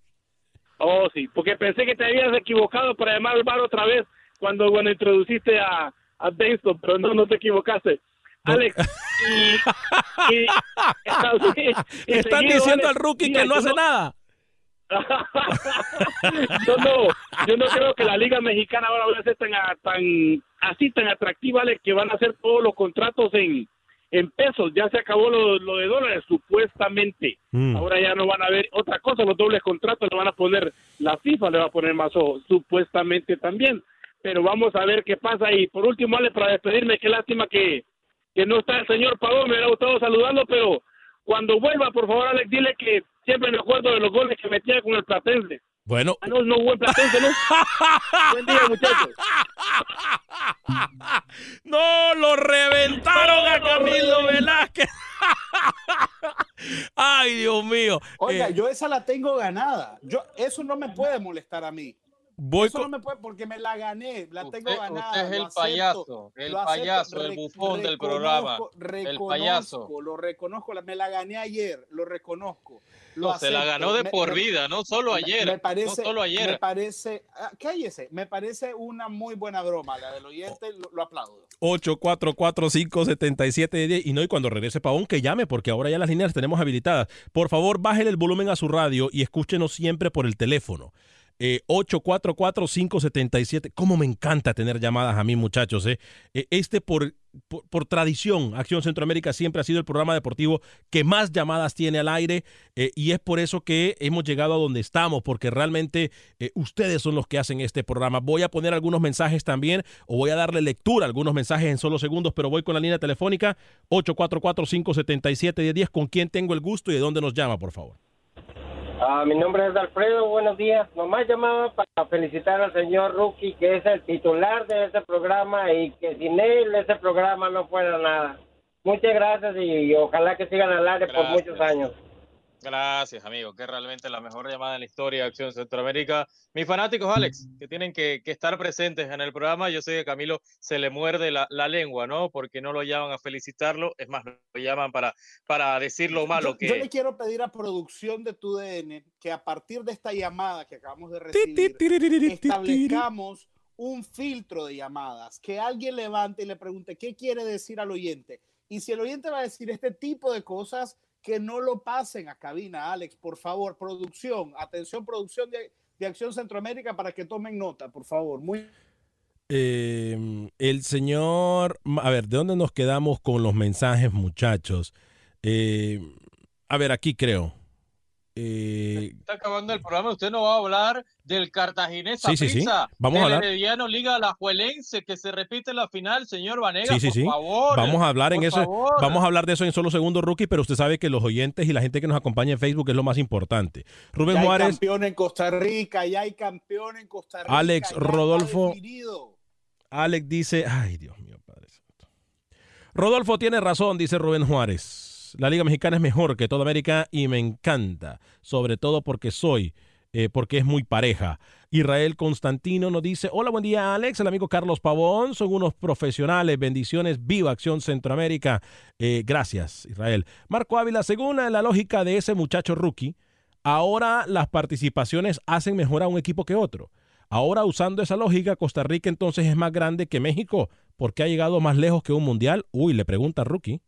Oh, sí, porque pensé que te habías equivocado para llamar al bar otra vez cuando, cuando introduciste a, a Dexter, pero no, no te equivocaste. Alex, y, y- y Están diciendo Alex, al Rookie que no hace nada. yo no, yo no creo que la Liga Mexicana ahora vaya a ser tan, tan así tan atractiva, Alex, que van a hacer todos los contratos en, en pesos. Ya se acabó lo, lo de dólares, supuestamente. Mm. Ahora ya no van a ver otra cosa, los dobles contratos le van a poner, la FIFA le va a poner más ojo, supuestamente también. Pero vamos a ver qué pasa. Y por último, Alex, para despedirme, qué lástima que, que no está el señor Pavón, me hubiera gustado saludarlo, pero cuando vuelva, por favor, Alex, dile que siempre me acuerdo de los goles que metía con el Platense. Bueno, Ah, no, no hubo en Platense, ¿no? Buen día, muchachos. No, lo reventaron a Camilo Velázquez. Ay, Dios mío. Oiga, Eh, yo esa la tengo ganada. Yo, eso no me puede molestar a mí. Voy eso con- no me puede porque me la gané, la tengo Usted, ganada. usted es el acepto, payaso, el payaso, el bufón del programa, el reconozco, payaso. Lo reconozco, la- me la gané ayer, lo reconozco. Lo No, se la ganó de me- por me- vida, no solo ayer, Me parece, no solo ayer. Me parece, ah, cállese, me parece una muy buena broma, la del oyente, lo, lo aplaudo. 844-577-10 y no, y cuando regrese Pavón que llame porque ahora ya las líneas las tenemos habilitadas. Por favor, bájele el volumen a su radio y escúchenos siempre por el teléfono. Eh, 844-577. Cómo me encanta tener llamadas a mí, muchachos. eh. Eh, Este por, por, tradición, Acción Centroamérica siempre ha sido el programa deportivo que más llamadas tiene al aire eh, y es por eso que hemos llegado a donde estamos, porque realmente eh, ustedes son los que hacen este programa. Voy a poner algunos mensajes también o voy a darle lectura a algunos mensajes en solo segundos, pero voy con la línea telefónica 844-577-10. ¿Con quién tengo el gusto y de dónde nos llama, por favor? Ah, mi nombre es Alfredo, buenos días. Nomás llamaba para felicitar al señor Rookie, que es el titular de este programa y que sin él ese programa no fuera nada. Muchas gracias y, ojalá que sigan al aire por muchos años. Gracias, amigo, que es realmente la mejor llamada en la historia de Acción Centroamérica. Mis fanáticos, Alex, que tienen que, que estar presentes en el programa. Yo sé que Camilo se le muerde la, la lengua, ¿no? Porque no lo llaman a felicitarlo, es más, lo llaman para, para decir lo malo yo, que yo le quiero pedir a producción de tu DN que a partir de esta llamada que acabamos de recibir, establezcamos un filtro de llamadas, que alguien levante y le pregunte qué quiere decir al oyente. Y si el oyente va a decir este tipo de cosas, que no lo pasen a cabina, Alex, por favor, producción, atención, producción de, de Acción Centroamérica para que tomen nota, por favor. Muy Eh, el señor, a ver, ¿de dónde nos quedamos con los mensajes, muchachos? Eh, a ver, aquí creo. Eh, Está acabando el programa, usted no va a hablar del cartaginés Sí, sí, sí. Vamos a del hablar. Herediano Liga Alajuelense, que se repite la final, señor Vanega, Sí, sí, por sí. favor. Vamos a hablar en eso. favor. Vamos a hablar de eso en solo segundo, Rookie, pero usted sabe que los oyentes y la gente que nos acompaña en Facebook es lo más importante. Rubén Ya hay Juárez, campeón en Costa Rica, ya hay campeón en Costa Rica. Alex Rodolfo. Alex dice, ay Dios mío, Padre Santo. Rodolfo tiene razón, dice Rubén Juárez. La Liga Mexicana es mejor que toda América y me encanta, sobre todo porque soy, eh, porque es muy pareja. Israel Constantino nos dice, hola, buen día Alex, el amigo Carlos Pavón, son unos profesionales, bendiciones, viva Acción Centroamérica. Eh, gracias, Israel. Marco Ávila, según la lógica de ese muchacho rookie, ahora las participaciones hacen mejor a un equipo que otro. Ahora, usando esa lógica, Costa Rica entonces es más grande que México porque ha llegado más lejos que un mundial. Uy, le pregunta Rookie.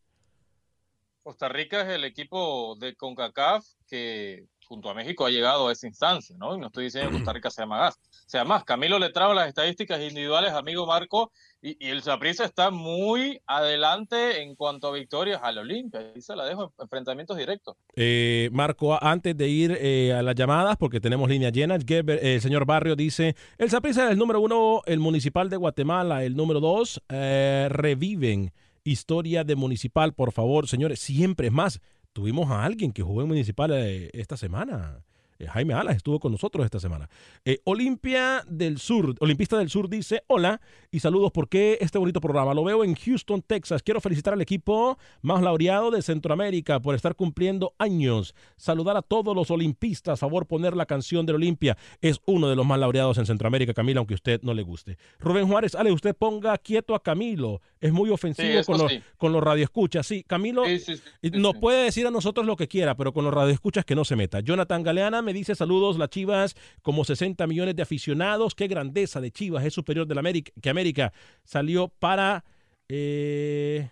Costa Rica es el equipo de CONCACAF que junto a México ha llegado a esa instancia, ¿no? Y no estoy diciendo que Costa Rica sea más, sea más. Camilo le traba las estadísticas individuales, amigo Marco, y, y el Saprissa está muy adelante en cuanto a victorias al Olimpia. Ahí se la dejo en enfrentamientos directos. Eh, Marco, antes de ir eh, a las llamadas, porque tenemos línea llena, Geber- eh, el señor Barrio dice, el Saprissa es el número uno, el Municipal de Guatemala, el número dos, eh, reviven historia de Municipal, por favor, señores, siempre es más. Tuvimos a alguien que jugó en Municipal eh, esta semana. Eh, Jaime Alas estuvo con nosotros esta semana. Eh, Olimpia del Sur, Olimpista del Sur dice, hola y saludos, ¿por qué este bonito programa? Lo veo en Houston, Texas. Quiero felicitar al equipo más laureado de Centroamérica por estar cumpliendo años. Saludar a todos los olimpistas, favor poner la canción del Olimpia. Es uno de los más laureados en Centroamérica, Camilo, aunque a usted no le guste. Rubén Juárez, Ale, usted ponga quieto a Camilo. Es muy ofensivo Sí, con, los, sí. con los radioescuchas. Sí, Camilo Sí, y nos puede decir a nosotros lo que quiera, pero con los radioescuchas que no se meta. Jonathan Galeana me dice saludos, las Chivas, como 60 millones de aficionados. Qué grandeza de Chivas, es superior de la América, que América salió para eh,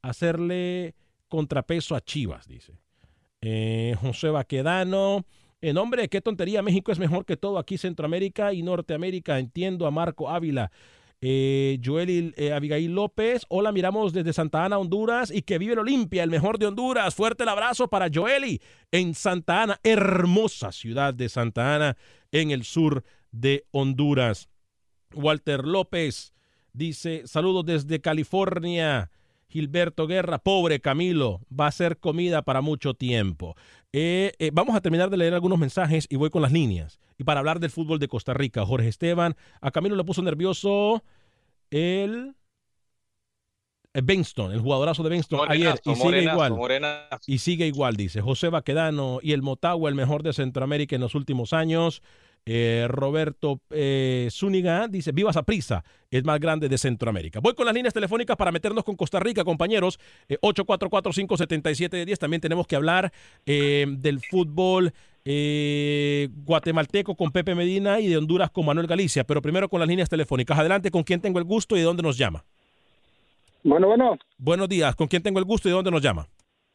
hacerle contrapeso a Chivas, dice. Eh, José Baquedano. En nombre, qué tontería, México es mejor que todo aquí, Centroamérica y Norteamérica. Entiendo a Marco Ávila. Eh, Joel eh, Abigail López, hola, miramos desde Santa Ana, Honduras, y que vive el Olimpia, el mejor de Honduras. Fuerte el abrazo para Joeli en Santa Ana, hermosa ciudad de Santa Ana, en el sur de Honduras. Walter López dice, saludos desde California. Gilberto Guerra, pobre Camilo, va a ser comida para mucho tiempo. Eh, eh, vamos a terminar de leer algunos mensajes y voy con las líneas. Y para hablar del fútbol de Costa Rica, Jorge Esteban, a Camilo le puso nervioso el, el Benston, el jugadorazo de Benston ayer Morenazo, y sigue morenazo, igual. morenazo. Y sigue igual, dice José Baquedano y el Motagua, el mejor de Centroamérica en los últimos años. Eh, Roberto eh, Zúñiga dice, viva prisa es más grande de Centroamérica. Voy con las líneas telefónicas para meternos con Costa Rica, compañeros. Eh, 844-577-10. También tenemos que hablar eh, del fútbol eh, guatemalteco con Pepe Medina y de Honduras con Manuel Galicia. Pero primero con las líneas telefónicas. Adelante, ¿con quién tengo el gusto y de dónde nos llama? Bueno, bueno. Buenos días, ¿con quién tengo el gusto y de dónde nos llama?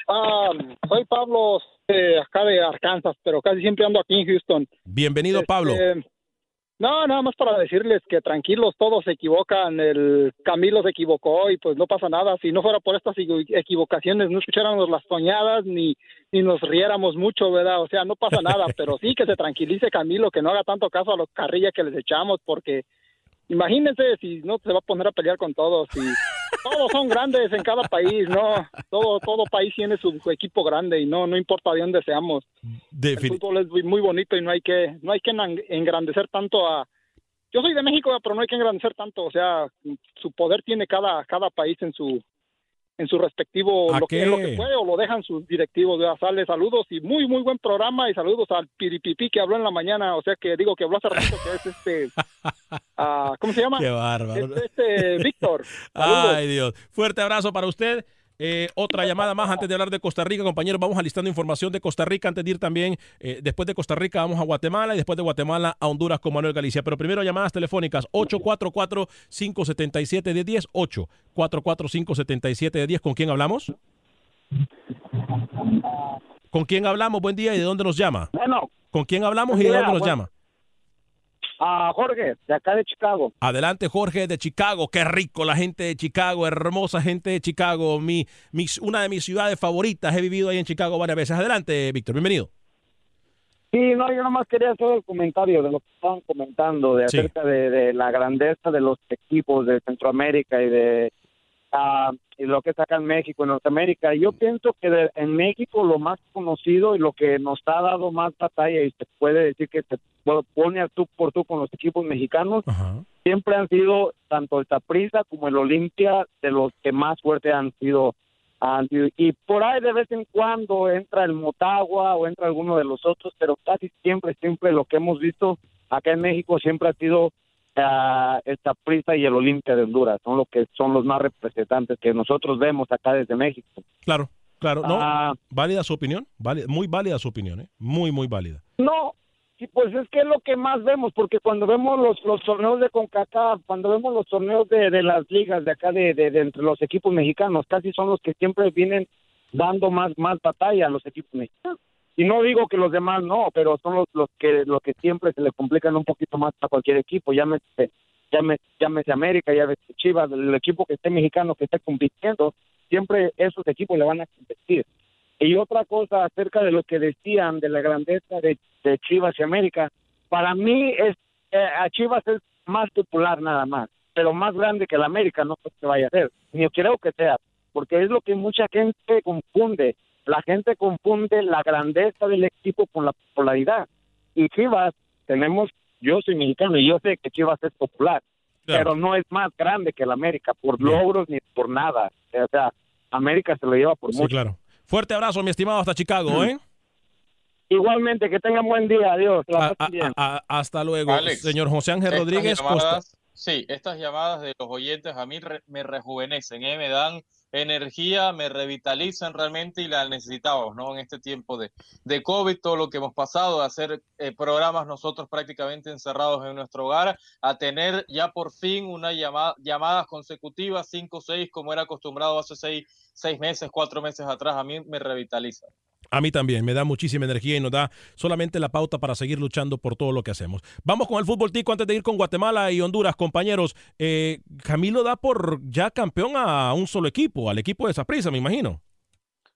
Ah, soy Pablo, eh, acá de Arkansas, pero casi siempre ando aquí en Houston. Bienvenido, Pablo. Este, no, nada más para decirles que tranquilos, todos se equivocan. El Camilo se equivocó y pues no pasa nada. Si no fuera por estas equi- equivocaciones, no escucháramos las soñadas ni, ni nos riéramos mucho, ¿verdad? O sea, no pasa nada, pero sí que se tranquilice Camilo, que no haga tanto caso a los carrillas que les echamos, porque imagínense si no se va a poner a pelear con todos. Y todos son grandes en cada país, ¿no? Todo, todo país tiene su equipo grande y no, no importa de dónde seamos. El fútbol es muy- bonito y no hay que, no hay que engrandecer tanto a. Yo soy de México, pero no hay que engrandecer tanto. O sea, su poder tiene cada, cada país en su, en su respectivo ¿A lo que, lo que puede o lo dejan sus directivos. ¿verdad? Sale saludos y muy muy buen programa y saludos al Piripipi que habló en la mañana. O sea que digo que habló hace ratito que es este, ah, ¿cómo se llama? Qué bárbaro. Es este Víctor. Ay, Dios. Fuerte abrazo para usted. Eh, otra llamada más antes de hablar de Costa Rica, compañeros. Vamos alistando información de Costa Rica antes de ir también. eh, después de Costa Rica vamos a Guatemala y después de Guatemala a Honduras con Manuel Galicia. Pero primero llamadas telefónicas 844-577-10. 844-577-10. ¿Con quién hablamos? ¿Con quién hablamos? Buen día y de dónde nos llama. Bueno. ¿Con quién hablamos y de dónde nos llama? A Jorge, de acá de Chicago. Adelante, Jorge de Chicago. Qué rico la gente de Chicago, hermosa gente de Chicago. Mi, mi- una de mis ciudades favoritas. He vivido ahí en Chicago varias veces. Adelante, Víctor, bienvenido. Sí, no, yo nomás quería hacer el comentario de lo que estaban comentando, de Sí. acerca de, de la grandeza de los equipos de Centroamérica y de ah, y lo que es acá en México, en Norteamérica. Yo pienso que de- en México lo más conocido y lo que nos ha dado más batalla y se puede decir que se pone a tú por tú con los equipos mexicanos, siempre han sido tanto el Saprissa como el Olimpia de los que más fuertes han sido han sido- y por ahí de vez en cuando entra el Motagua o entra alguno de los otros, pero casi siempre, siempre lo que hemos visto acá en México siempre ha sido ah, el Saprissa y el Olimpia de Honduras, son los que son los más representantes que nosotros vemos acá desde México. Claro, claro. No, Ah. válida su opinión. válida- muy válida su opinión, ¿eh? Muy, muy válida. No, sí, pues es que es lo que más vemos, porque cuando vemos los, los torneos de CONCACAF, cuando vemos los torneos de, de las ligas de acá, de, de- entre los equipos mexicanos, casi son los que siempre vienen dando más, más batalla a los equipos mexicanos. Y no digo que los demás no, pero son los, los que los que siempre se le complican un poquito más a cualquier equipo, llámese, llámese, llámese América, llámese Chivas, el equipo que esté mexicano que esté compitiendo, siempre esos equipos le van a competir. Y otra cosa acerca de lo que decían de la grandeza de, de Chivas y América, para mí es eh, a Chivas es más popular nada más, pero más grande que la América no creo que vaya a ser, ni creo que sea, porque es lo que mucha gente confunde. La gente confunde la grandeza del equipo con la popularidad. Y Chivas, tenemos, yo soy mexicano y yo sé que Chivas es popular, pero no es más grande que la América por logros ni por nada. O sea, América se lo lleva por Sí, mucho. claro. Fuerte abrazo, mi estimado, hasta Chicago, Mm. ¿eh? Igualmente, que tengan buen día. Adiós. A- a- a- hasta luego. Alex, Señor José Ángel Rodríguez llamadas- Costa. Sí, estas llamadas de los oyentes a mí re- me rejuvenecen, ¿eh? me dan energía, me revitalizan realmente y la necesitamos, ¿no? En este tiempo de, de COVID, todo lo que hemos pasado, de hacer eh, programas nosotros prácticamente encerrados en nuestro hogar, a tener ya por fin una llamada, llamadas consecutivas, cinco o seis, como era acostumbrado hace seis, seis meses, cuatro meses atrás, a mí me revitaliza. A mí también, me da muchísima energía y nos da solamente la pauta para seguir luchando por todo lo que hacemos. Vamos con el fútbol tico antes de ir con Guatemala y Honduras, compañeros. Eh, Camilo da por ya campeón a un solo equipo, al equipo de Saprissa, me imagino.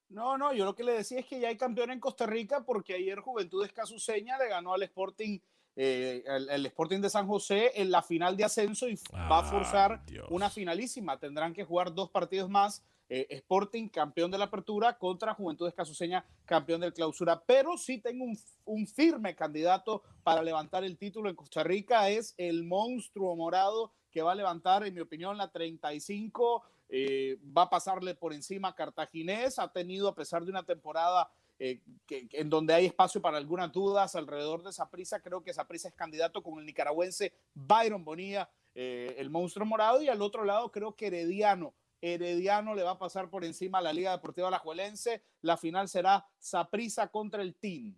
No, no, yo lo que le decía es que ya hay campeón en Costa Rica porque ayer Juventud Escasuseña le ganó al Sporting, eh, el, el Sporting de San José en la final de ascenso y va a forzar una finalísima. Tendrán que jugar dos partidos más. Eh, Sporting, campeón de la apertura, contra Juventud Escasuseña, campeón del clausura. Pero sí tengo un, firme candidato para levantar el título en Costa Rica. Es el monstruo morado que va a levantar, en mi opinión, la 35 eh, va a pasarle por encima a Cartaginés, ha tenido a pesar de una temporada eh, en donde hay espacio para algunas dudas alrededor de Saprissa, creo que Saprissa es candidato con el nicaragüense Byron Bonilla, eh, el monstruo morado, y al otro lado creo que Herediano. Herediano le va a pasar por encima a la Liga Deportiva Alajuelense. La final será Saprissa contra el Team.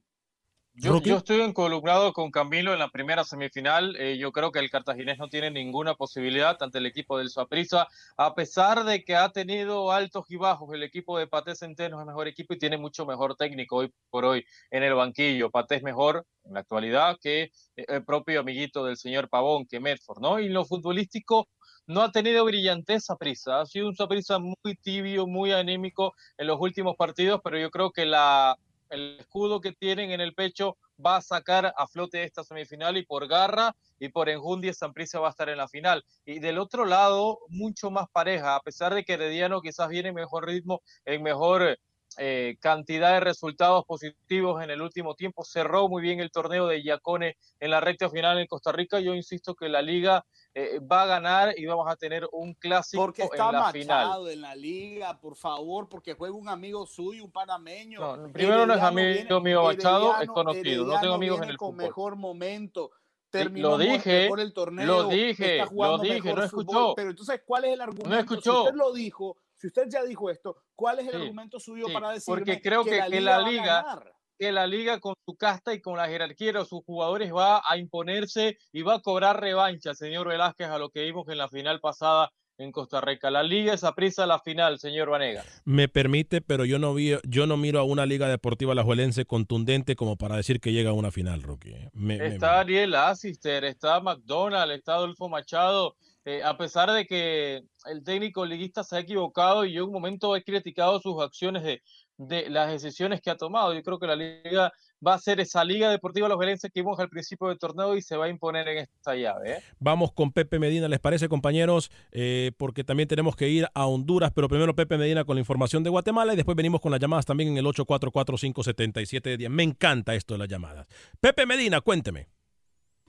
Yo, yo estoy encolumnado con Camilo en la primera semifinal. Eh, yo creo que el cartaginés no tiene ninguna posibilidad ante el equipo del Saprissa, a pesar de que ha tenido altos y bajos. El equipo de Paté Centeno es el mejor equipo y tiene mucho mejor técnico hoy por hoy en el banquillo. Paté es mejor en la actualidad que el propio amiguito del señor Pavón, que Medford, ¿no? Y en lo futbolístico no ha tenido brillantez Saprissa. Ha sido un Saprissa muy tibio, muy anímico en los últimos partidos, pero yo creo que el escudo que tienen en el pecho va a sacar a flote esta semifinal y por garra y por enjundia Prisa va a estar en la final. Y del otro lado, mucho más pareja, a pesar de que Herediano quizás viene en mejor ritmo, en mejor eh, cantidad de resultados positivos en el último tiempo, cerró muy bien el torneo de Yacone en la recta final en Costa Rica. Yo insisto que la liga eh, va a ganar y vamos a tener un clásico Porque está en la machado final. en la liga, por favor, porque juega un amigo suyo, un panameño. No, primero no es amigo mío Machado, es conocido, no tengo amigos en el con fútbol. mejor momento. Terminó lo dije, mejor el torneo, lo dije, está lo dije, no fútbol. escuchó. Pero entonces, ¿cuál es el argumento? escuchó. Si usted lo dijo, si usted ya dijo esto, ¿cuál es el Sí, argumento suyo sí, para creo que, que, que la va a liga, ganar? que la liga con su casta y con la jerarquía de sus jugadores va a imponerse y va a cobrar revancha, señor Velázquez, a lo que vimos en la final pasada en Costa Rica. La Liga es prisa la final, señor Vanega. Me permite, pero yo no vi, yo no miro a una Liga Deportiva Alajuelense contundente como para decir que llega a una final, Rocky. Me- me- está Ariel Asister, está McDonald, está Adolfo Machado. Eh, a pesar de que el técnico liguista se ha equivocado y yo en un momento he criticado sus acciones de, las decisiones que ha tomado, yo creo que la liga va a ser esa Liga Deportiva Los Velenses que vimos al principio del torneo y se va a imponer en esta llave. ¿eh? Vamos con Pepe Medina, ¿les parece, compañeros? Eh, porque también tenemos que ir a Honduras, pero primero Pepe Medina con la información de Guatemala y después venimos con las llamadas también en el 844-577-10. Me encanta esto de las llamadas. Pepe Medina, cuénteme.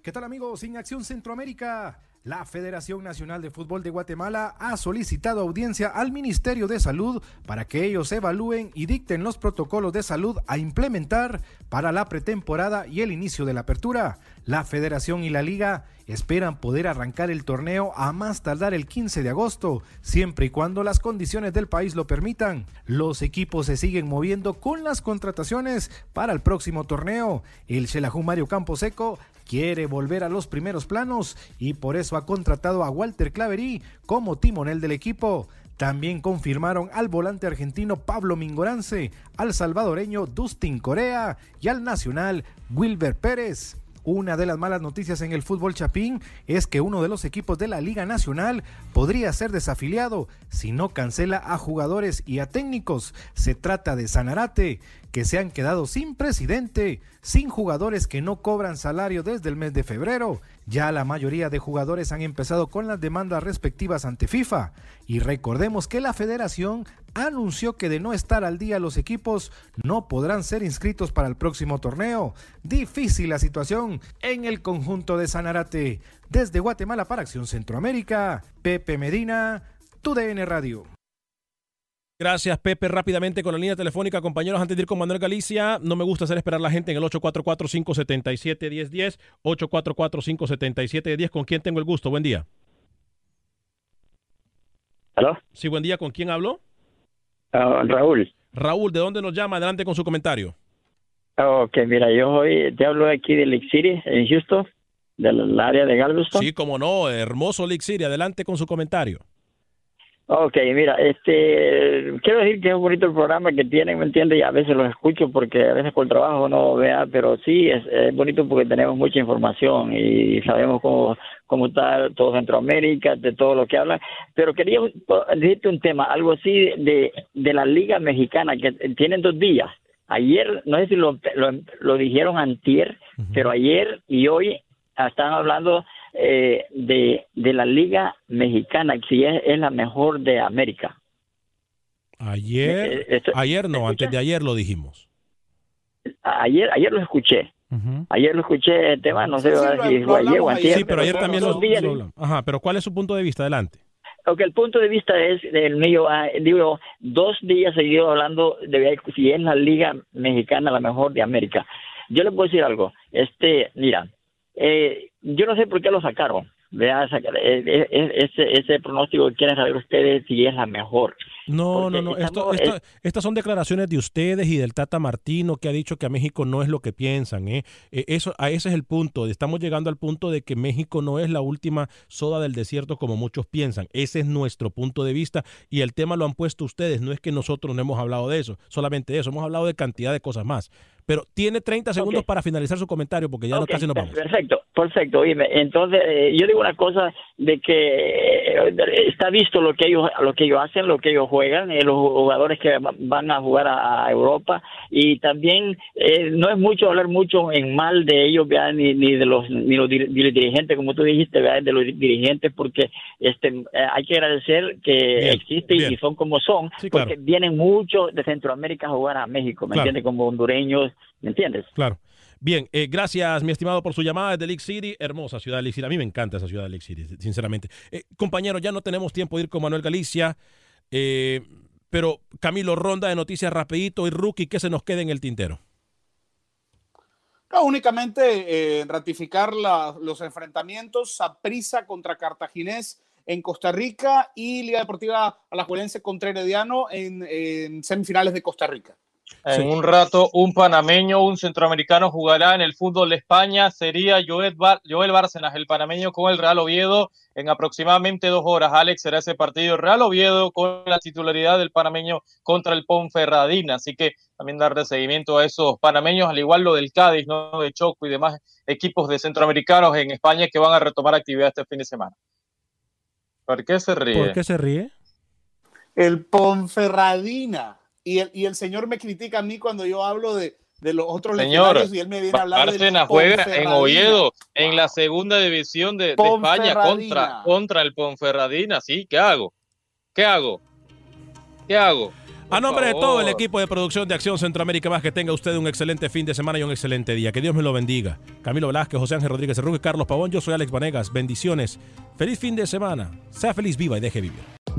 ¿Qué tal amigos? En Acción Centroamérica, la Federación Nacional de Fútbol de Guatemala ha solicitado audiencia al Ministerio de Salud para que ellos evalúen y dicten los protocolos de salud a implementar para la pretemporada y el inicio de la apertura. La Federación y la Liga esperan poder arrancar el torneo a más tardar el 15 de agosto, siempre y cuando las condiciones del país lo permitan. Los equipos se siguen moviendo con las contrataciones para el próximo torneo. El Xelajú Mario Camposeco quiere volver a los primeros planos y por eso ha contratado a Walter Claverí como timonel del equipo. También confirmaron al volante argentino Pablo Mingorance, al salvadoreño Dustin Corea y al nacional Wilber Pérez. Una de las malas noticias en el fútbol chapín es que uno de los equipos de la Liga Nacional podría ser desafiliado si no cancela a jugadores y a técnicos. Se trata de Sanarate, que se han quedado sin presidente, sin jugadores que no cobran salario desde el mes de febrero. Ya la mayoría de jugadores han empezado con las demandas respectivas ante FIFA. Y recordemos que la federación anunció que de no estar al día los equipos no podrán ser inscritos para el próximo torneo. Difícil la situación en el conjunto de Sanarate. Desde Guatemala para Acción Centroamérica, Pepe Medina, TUDN Radio. Gracias, Pepe. Rápidamente con la línea telefónica, compañeros, antes de ir con Manuel Galicia, no me gusta hacer esperar a la gente en el 844-577-1010, 844-577-10. ¿Con quién tengo el gusto? Buen día. ¿Aló? Sí, buen día. ¿Con quién hablo? Ah, Raúl. Raúl, ¿de dónde nos llama? Adelante con su comentario. Ok, mira, yo hoy te hablo aquí de Lake City, en Houston, del área de Galveston. Sí, como no, hermoso League City. Adelante con su comentario. Ok, mira, este, quiero decir que es un bonito el programa que tienen, ¿me entiendes? Y a veces los escucho porque a veces por trabajo no vea, pero sí es, es bonito porque tenemos mucha información y sabemos cómo, cómo está todo Centroamérica, de todo lo que hablan. Pero quería decirte un tema, algo así de, de la Liga Mexicana, que tienen dos días. Ayer, no sé si lo, lo, lo dijeron antier, pero ayer y hoy están hablando eh, de, de la Liga Mexicana, que si es, es la mejor de América. Ayer, Eh, esto- ayer no, antes de ayer lo dijimos. Ayer, ayer lo escuché. Ayer lo escuché el tema, no sé Sí, si fue ayer o Sí, antier, pero ayer también lo, lo. Ajá, pero ¿cuál es su punto de vista? Adelante. Ok, el punto de vista es el mío. ah, digo, dos días seguido hablando de si es la Liga Mexicana la mejor de América. Yo le puedo decir algo. Este, mira, eh, yo no sé por qué lo sacaron. Eh, eh, eh, ese, ese pronóstico quieren saber ustedes si es la mejor. No, no, no. Esto, esto- estas son declaraciones de ustedes y del Tata Martino que ha dicho que a México no es lo que piensan. ¿eh? Eh, Eso, a ese es el punto. Estamos llegando al punto de que México no es la última soda del desierto como muchos piensan. Ese es nuestro punto de vista y el tema lo han puesto ustedes. No es que nosotros no hemos hablado de eso, solamente de eso. Hemos hablado de cantidad de cosas más. Pero tiene 30 segundos para finalizar su comentario porque ya no, casi nos vamos. Perfecto, perfecto. Oíme, entonces eh, yo digo una cosa de que eh, está visto lo que ellos lo que ellos hacen, lo que ellos juegan, eh, los jugadores que va- van a jugar a, a Europa y también eh, no es mucho hablar mucho en mal de ellos, ¿verdad? ni ni de los ni los dirigentes como tú dijiste, ¿verdad? de los dirigentes porque este eh, hay que agradecer que existen y son como son, porque vienen muchos de Centroamérica a jugar a México, ¿me Claro. entiendes? Como hondureños, ¿me entiendes? Claro. Bien, eh, gracias, mi estimado, por su llamada desde League City. Hermosa ciudad de League City. A mí me encanta esa ciudad de League City, sinceramente. Eh, compañeros, ya no tenemos tiempo de ir con Manuel Galicia, eh, pero Camilo Ronda de Noticias Rapidito y Rookie, ¿qué se nos queda en el tintero? No, únicamente eh, ratificar los enfrentamientos Saprissa contra Cartaginés en Costa Rica y Liga Deportiva Alajuelense contra Herediano en semifinales de Costa Rica. En un rato, un panameño, un centroamericano jugará en el fútbol de España. Sería Joel, Bar Joel Bárcenas, el panameño, con el Real Oviedo en aproximadamente dos horas. Alex será ese partido Real Oviedo con la titularidad del panameño contra el Ponferradina. Así que también darle seguimiento a esos panameños, al igual lo del Cádiz, ¿no? de Choco y demás equipos de centroamericanos en España que van a retomar actividad este fin de semana. ¿Por qué se ríe? ¿Por qué se ríe? El Ponferradina. Y el, y el señor me critica a mí cuando yo hablo de, de los otros Señor, y él me viene a hablar Bárcenas del juega en. Oviedo, en la segunda división de, de España contra, contra el Ponferradina. Sí, ¿qué hago? ¿Qué hago? ¿Qué hago? A nombre de todo el equipo de producción de Acción Centroamérica Más, que tenga usted un excelente fin de semana y un excelente día. Que Dios me lo bendiga. Camilo Velázquez, José Ángel Rodríguez Cerruque, Carlos Pavón, yo soy Alex Vanegas. Bendiciones. Feliz fin de semana. Sea feliz, viva y deje vivir.